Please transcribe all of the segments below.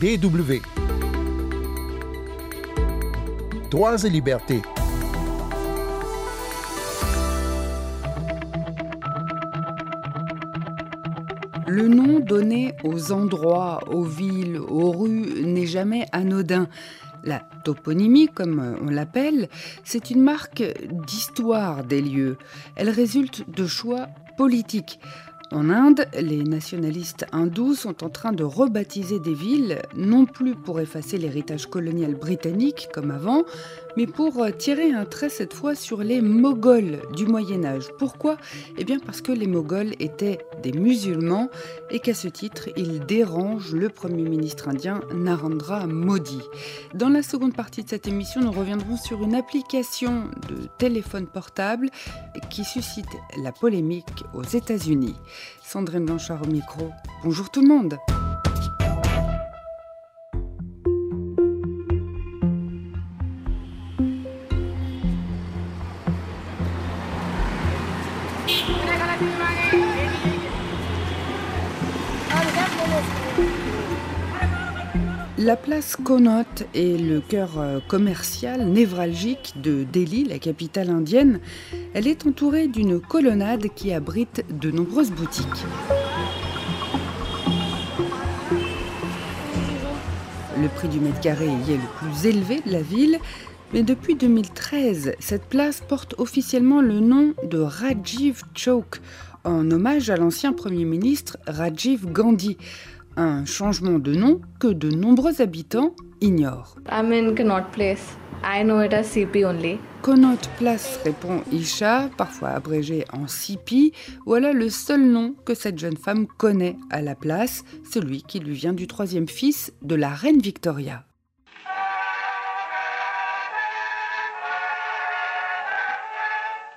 BW. Droits et libertés. Le nom donné aux endroits, aux villes, aux rues n'est jamais anodin. La toponymie, comme on l'appelle, c'est une marque d'histoire des lieux. Elle résulte de choix politiques. En Inde, les nationalistes hindous sont en train de rebaptiser des villes, non plus pour effacer l'héritage colonial britannique comme avant, mais pour tirer un trait cette fois sur les Moghols du Moyen Âge. Pourquoi? Eh bien parce que les Moghols étaient des musulmans et qu'à ce titre, ils dérangent le Premier ministre indien Narendra Modi. Dans la seconde partie de cette émission, nous reviendrons sur une application de téléphone portable qui suscite la polémique aux États-Unis. Sandrine Blanchard au micro. Bonjour tout le monde. La place Connaught est le cœur euh, commercial névralgique de Delhi, la capitale indienne. Elle est entourée d'une colonnade qui abrite de nombreuses boutiques. Le prix du mètre carré y est le plus élevé de la ville, mais depuis 2013, cette place porte officiellement le nom de Rajiv Chowk, en hommage à l'ancien Premier ministre Rajiv Gandhi un changement de nom que de nombreux habitants ignorent. I'm in Connaught Place. I know it as CP only. Connaught Place répond Isha, parfois abrégé en CP. Voilà le seul nom que cette jeune femme connaît à la place, celui qui lui vient du troisième fils de la reine Victoria.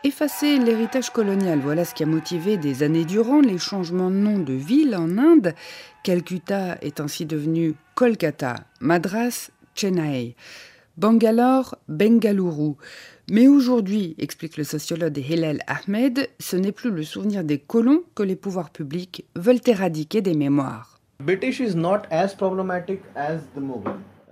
Effacer l'héritage colonial, voilà ce qui a motivé des années durant les changements de nom de ville en Inde. Calcutta est ainsi devenu Kolkata, Madras, Chennai, Bangalore, Bengaluru. Mais aujourd'hui, explique le sociologue Hillel Ahmed, ce n'est plus le souvenir des colons que les pouvoirs publics veulent éradiquer des mémoires. British is not as problematic as the.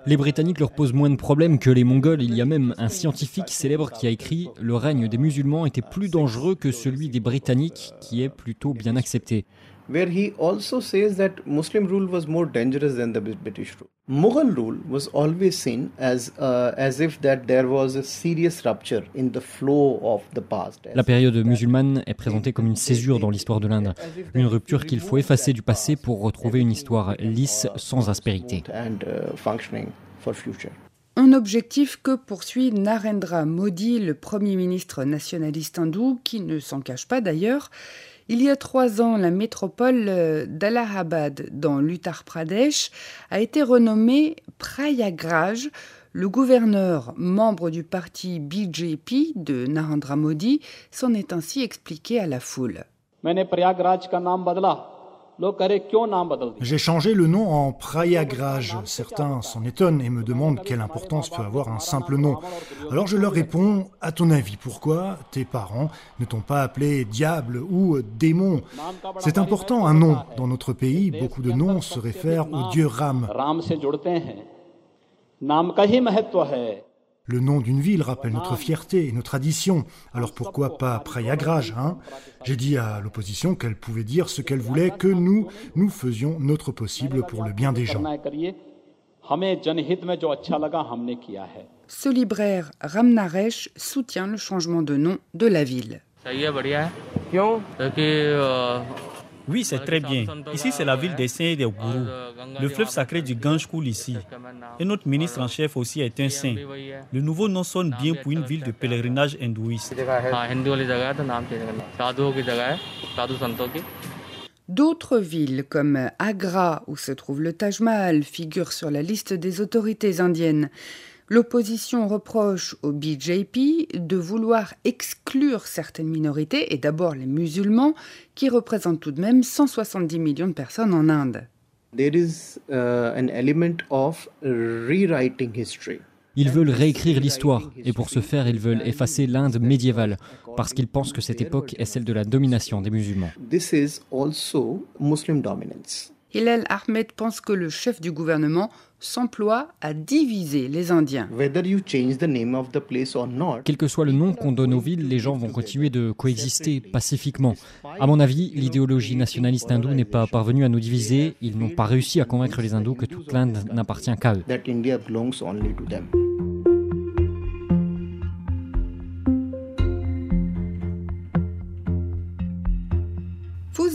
Les Britanniques leur posent moins de problèmes que les Mongols. Il y a même un scientifique célèbre qui a écrit Le règne des musulmans était plus dangereux que celui des Britanniques, qui est plutôt bien accepté. Where he also says that Muslim rule was more dangerous than the British rule. Mughal rule was always seen as uh, as if that there was a serious rupture in the flow of the past. La période musulmane est présentée comme une césure dans l'histoire de l'Inde, une rupture qu'il faut effacer du passé pour retrouver une histoire lisse sans aspérité. And, uh. Un objectif que poursuit Narendra Modi, le Premier ministre nationaliste hindou, qui ne s'en cache pas d'ailleurs. Il y a trois ans, la métropole euh, d'Allahabad, dans l'Uttar Pradesh, a été renommée Prayagraj. Le gouverneur, membre du parti BJP de Narendra Modi, s'en est ainsi expliqué à la foule. J'ai changé le nom en Prayagraj. Certains s'en étonnent et me demandent quelle importance peut avoir un simple nom. Alors je leur réponds, à ton avis, pourquoi tes parents ne t'ont pas appelé diable ou démon? C'est important un nom. Dans notre pays, beaucoup de noms se réfèrent au dieu Ram. Le nom d'une ville rappelle notre fierté et nos traditions. Alors pourquoi pas Prayagraj hein? J'ai dit à l'opposition qu'elle pouvait dire ce qu'elle voulait, que nous, nous faisions notre possible pour le bien des gens. Ce libraire Ramnaresh soutient le changement de nom de la ville. Oui, c'est très bien. Ici, c'est la ville des saints et des gourous. Le fleuve sacré du Gange coule ici. Et notre ministre en chef aussi est un saint. Le nouveau nom sonne bien pour une ville de pèlerinage hindouiste. D'autres villes comme Agra, où se trouve le Taj Mahal, figurent sur la liste des autorités indiennes. L'opposition reproche au BJP de vouloir exclure certaines minorités, et d'abord les musulmans, qui représentent tout de même 170 millions de personnes en Inde. There is uh, an element of rewriting history. Ils veulent réécrire l'histoire, et pour ce faire, ils veulent effacer l'Inde médiévale, parce qu'ils pensent que cette époque est celle de la domination des musulmans. This is also Muslim dominance. Hillel Ahmed pense que le chef du gouvernement s'emploie à diviser les Indiens. Quel que soit le nom qu'on donne aux villes, les gens vont continuer de coexister pacifiquement. À mon avis, l'idéologie nationaliste hindoue n'est pas parvenue à nous diviser. Ils n'ont pas réussi à convaincre les hindous que toute l'Inde n'appartient qu'à eux.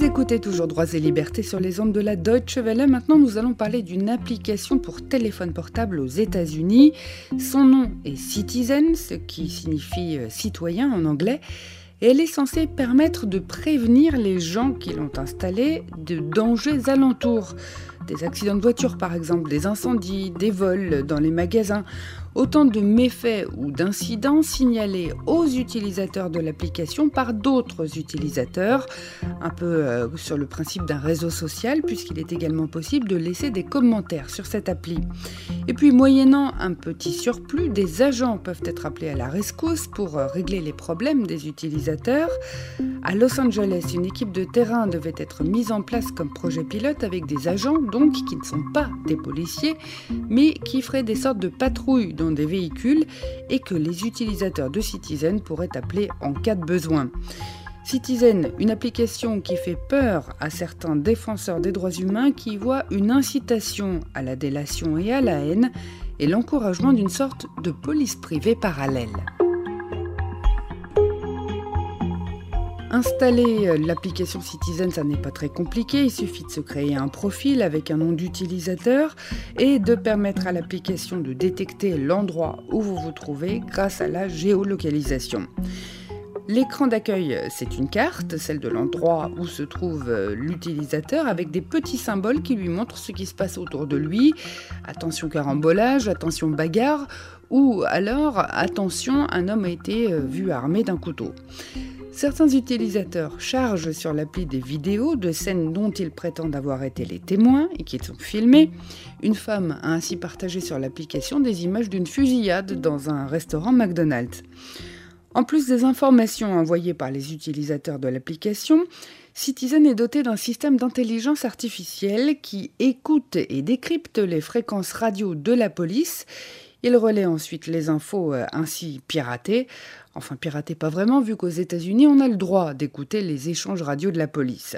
Écoutez toujours Droits et Libertés sur les ondes de la Deutsche Welle. Maintenant, nous allons parler d'une application pour téléphone portable aux États-Unis. Son nom est Citizen, ce qui signifie euh, citoyen en anglais. Et elle est censée permettre de prévenir les gens qui l'ont installée de dangers alentours. Des accidents de voiture par exemple, des incendies, des vols dans les magasins Autant de méfaits ou d'incidents signalés aux utilisateurs de l'application par d'autres utilisateurs, un peu euh, sur le principe d'un réseau social, puisqu'il est également possible de laisser des commentaires sur cette appli. Et puis, moyennant un petit surplus, des agents peuvent être appelés à la rescousse pour euh, régler les problèmes des utilisateurs. À Los Angeles, une équipe de terrain devait être mise en place comme projet pilote avec des agents, donc qui ne sont pas des policiers, mais qui feraient des sortes de patrouilles des véhicules et que les utilisateurs de Citizen pourraient appeler en cas de besoin. Citizen, une application qui fait peur à certains défenseurs des droits humains qui voient une incitation à la délation et à la haine et l'encouragement d'une sorte de police privée parallèle. Installer euh, l'application Citizen, ça n'est pas très compliqué. Il suffit de se créer un profil avec un nom d'utilisateur et de permettre à l'application de détecter l'endroit où vous vous trouvez grâce à la géolocalisation. L'écran d'accueil, c'est une carte, celle de l'endroit où se trouve euh, l'utilisateur, avec des petits symboles qui lui montrent ce qui se passe autour de lui. Attention carambolage, attention bagarre, ou alors attention, un homme a été euh, vu armé d'un couteau. Certains utilisateurs chargent sur l'appli des vidéos de scènes dont ils prétendent avoir été les témoins et qui sont filmées. Une femme a ainsi partagé sur l'application des images d'une fusillade dans un restaurant McDonald's. En plus des informations envoyées par les utilisateurs de l'application, Citizen est doté d'un système d'intelligence artificielle qui écoute et décrypte les fréquences radio de la police. Il relaie ensuite les infos euh, ainsi piratées Enfin, pirater pas vraiment, vu qu'aux États-Unis, on a le droit d'écouter les échanges radio de la police.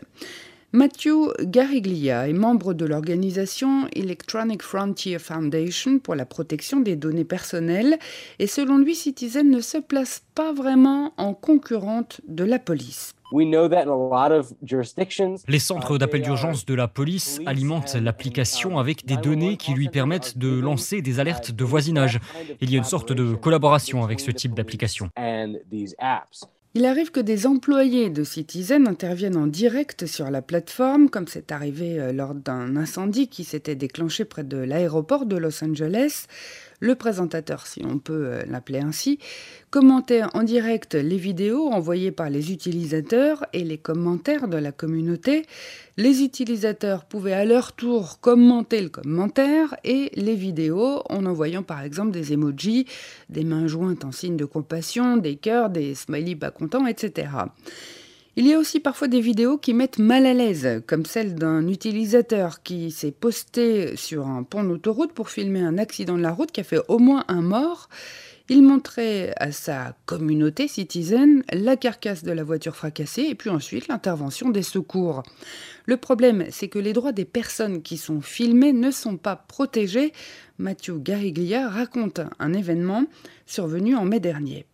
Matthew Gariglia est membre de l'organisation Electronic Frontier Foundation pour la protection des données personnelles et selon lui, Citizen ne se place pas vraiment en concurrente de la police. Les centres d'appel d'urgence de la police alimentent l'application avec des données qui lui permettent de lancer des alertes de voisinage. Il y a une sorte de collaboration avec ce type d'application. Il arrive que des employés de Citizen interviennent en direct sur la plateforme, comme c'est arrivé euh, lors d'un incendie qui s'était déclenché près de l'aéroport de Los Angeles. Le présentateur, si on peut euh, l'appeler ainsi, commentait en direct les vidéos envoyées par les utilisateurs et les commentaires de la communauté. Les utilisateurs pouvaient à leur tour commenter le commentaire et les vidéos en envoyant par exemple des emojis, des mains jointes en signe de compassion, des cœurs, des smileys pas contents, etc. Il y a aussi parfois des vidéos qui mettent mal à l'aise, comme celle d'un utilisateur qui s'est posté sur un pont d'autoroute pour filmer un accident de la route qui a fait au moins un mort. Il montrait à sa communauté citizen la carcasse de la voiture fracassée et puis ensuite l'intervention des secours. Le problème, c'est que les droits des personnes qui sont filmées ne sont pas protégés. Mathieu Gariglia raconte un événement survenu en mai dernier.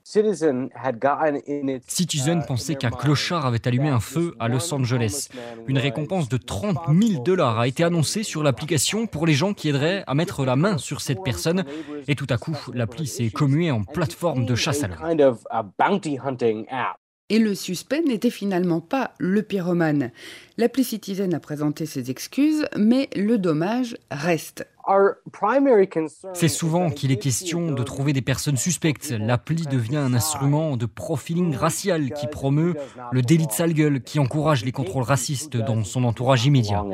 Citizen pensait qu'un clochard avait allumé un feu à Los Angeles. Une récompense de 30 000 dollars a été annoncée sur l'application pour les gens qui aideraient à mettre la main sur cette personne. Et tout à coup, l'appli s'est commuée en plateforme de chasse à l'homme. Et le suspect n'était finalement pas le pyromane. L'appli Citizen a présenté ses excuses, mais le dommage reste. C'est souvent qu'il est question de trouver des personnes suspectes. L'appli devient un instrument de profiling racial qui promeut le délit de sale gueule, qui encourage les contrôles racistes dans son entourage immédiat.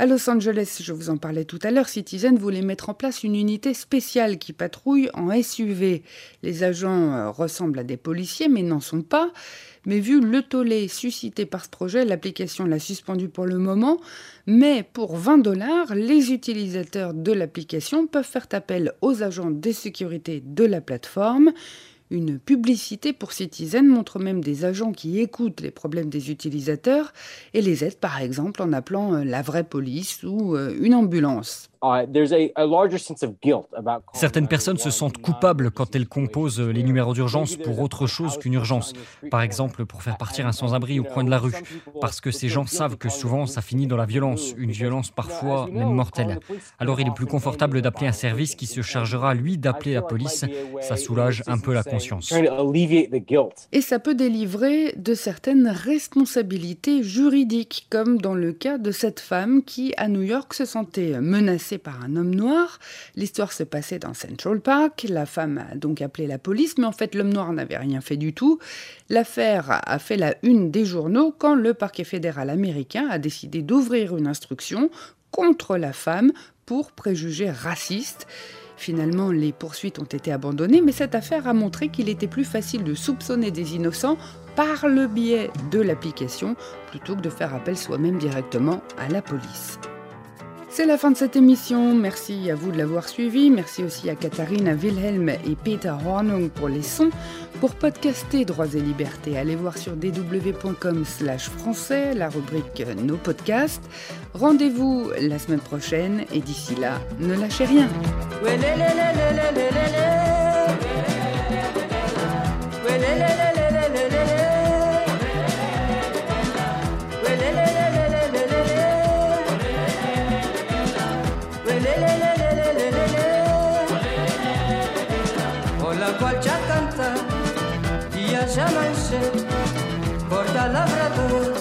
À Los Angeles, je vous en parlais tout à l'heure, Citizen voulait mettre en place une unité spéciale qui patrouille en SUV. Les agents euh, ressemblent à des policiers mais n'en sont pas. Mais vu le tollé suscité par ce projet, l'application l'a suspendu pour le moment. Mais pour 20 dollars, les utilisateurs de l'application peuvent faire appel aux agents de sécurité de la plateforme. Une publicité pour Citizen montre même des agents qui écoutent les problèmes des utilisateurs et les aident par exemple en appelant euh, la vraie police ou euh, une ambulance. Certaines personnes se sentent coupables quand elles composent les numéros d'urgence pour autre chose qu'une urgence. Par exemple, pour faire partir un sans-abri au coin de la rue. Parce que ces gens savent que souvent ça finit dans la violence, une violence parfois même mortelle. Alors il est plus confortable d'appeler un service qui se chargera, lui, d'appeler la police. Ça soulage un peu la conscience. Et ça peut délivrer de certaines responsabilités juridiques, comme dans le cas de cette femme qui, à New York, se sentait menacée par un homme noir. L'histoire se passait dans Central Park. La femme a donc appelé la police, mais en fait l'homme noir n'avait rien fait du tout. L'affaire a fait la une des journaux quand le parquet fédéral américain a décidé d'ouvrir une instruction contre la femme pour préjugés racistes. Finalement, les poursuites ont été abandonnées, mais cette affaire a montré qu'il était plus facile de soupçonner des innocents par le biais de l'application plutôt que de faire appel soi-même directement à la police. C'est la fin de cette émission. Merci à vous de l'avoir suivi. Merci aussi à Katharina Wilhelm et Peter Hornung pour les sons. Pour podcaster Droits et Libertés, allez voir sur dw.com slash français la rubrique Nos podcasts. Rendez-vous la semaine prochaine et d'ici là, ne lâchez rien. qual já canta e a já manche borda lavrador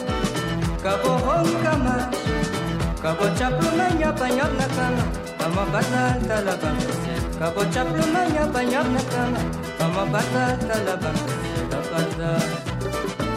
cabo ronca mas cabo pluma manha banhar na cama. Ama batata la bangse cabo chaplo manha banhar na cama. Ama batata la bangse da batata